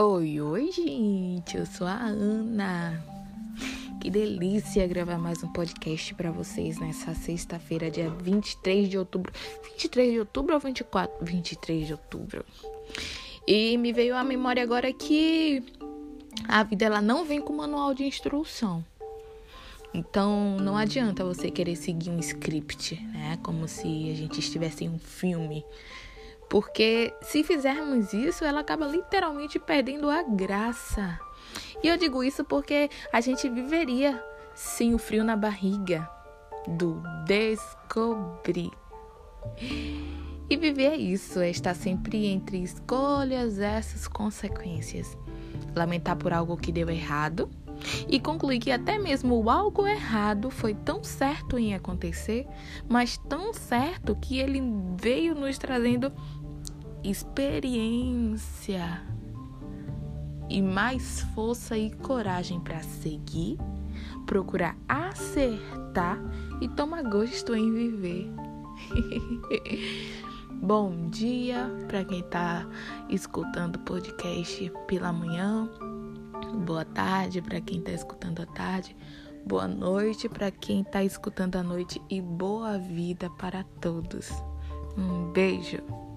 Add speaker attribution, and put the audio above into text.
Speaker 1: Oi, oi, gente. Eu sou a Ana. Que delícia gravar mais um podcast para vocês nessa sexta-feira, dia 23 de outubro. 23 de outubro ou 24? 23 de outubro. E me veio à memória agora que a vida ela não vem com manual de instrução. Então não adianta você querer seguir um script, né? Como se a gente estivesse em um filme porque se fizermos isso, ela acaba literalmente perdendo a graça. E eu digo isso porque a gente viveria sem o frio na barriga do descobrir. E viver é isso, é estar sempre entre escolhas versus consequências. Lamentar por algo que deu errado e concluir que até mesmo o algo errado foi tão certo em acontecer, mas tão certo que ele veio nos trazendo experiência e mais força e coragem para seguir, procurar acertar e tomar gosto em viver. Bom dia para quem está escutando o podcast pela manhã. Boa tarde para quem está escutando à tarde. Boa noite para quem está escutando à noite e boa vida para todos. Um beijo.